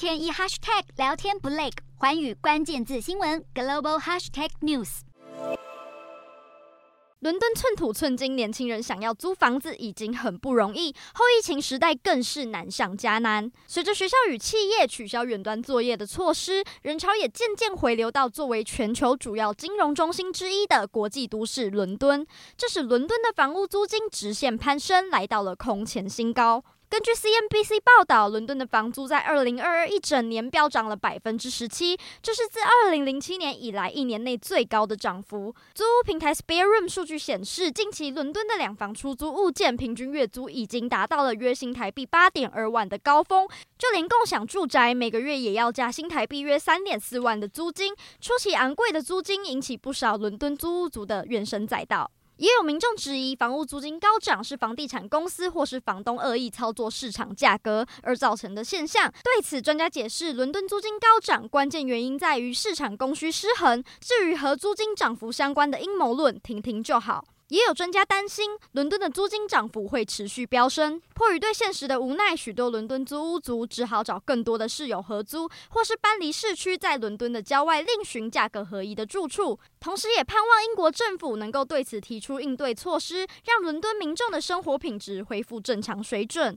天一 hashtag 聊天不累，环宇关键字新闻 global hashtag news。伦敦寸土寸金，年轻人想要租房子已经很不容易，后疫情时代更是难上加难。随着学校与企业取消远端作业的措施，人潮也渐渐回流到作为全球主要金融中心之一的国际都市伦敦，这使伦敦的房屋租金直线攀升，来到了空前新高。根据 CNBC 报道，伦敦的房租在二零二二一整年飙涨了百分之十七，这是自二零零七年以来一年内最高的涨幅。租屋平台 SpareRoom 数据显示，近期伦敦的两房出租物件平均月租已经达到了约新台币八点二万的高峰，就连共享住宅每个月也要加新台币约三点四万的租金。出奇昂贵的租金引起不少伦敦租屋族的怨声载道。也有民众质疑，房屋租金高涨是房地产公司或是房东恶意操作市场价格而造成的现象。对此，专家解释，伦敦租金高涨关键原因在于市场供需失衡。至于和租金涨幅相关的阴谋论，听听就好。也有专家担心，伦敦的租金涨幅会持续飙升。迫于对现实的无奈，许多伦敦租屋族只好找更多的室友合租，或是搬离市区，在伦敦的郊外另寻价格合宜的住处。同时，也盼望英国政府能够对此提出应对措施，让伦敦民众的生活品质恢复正常水准。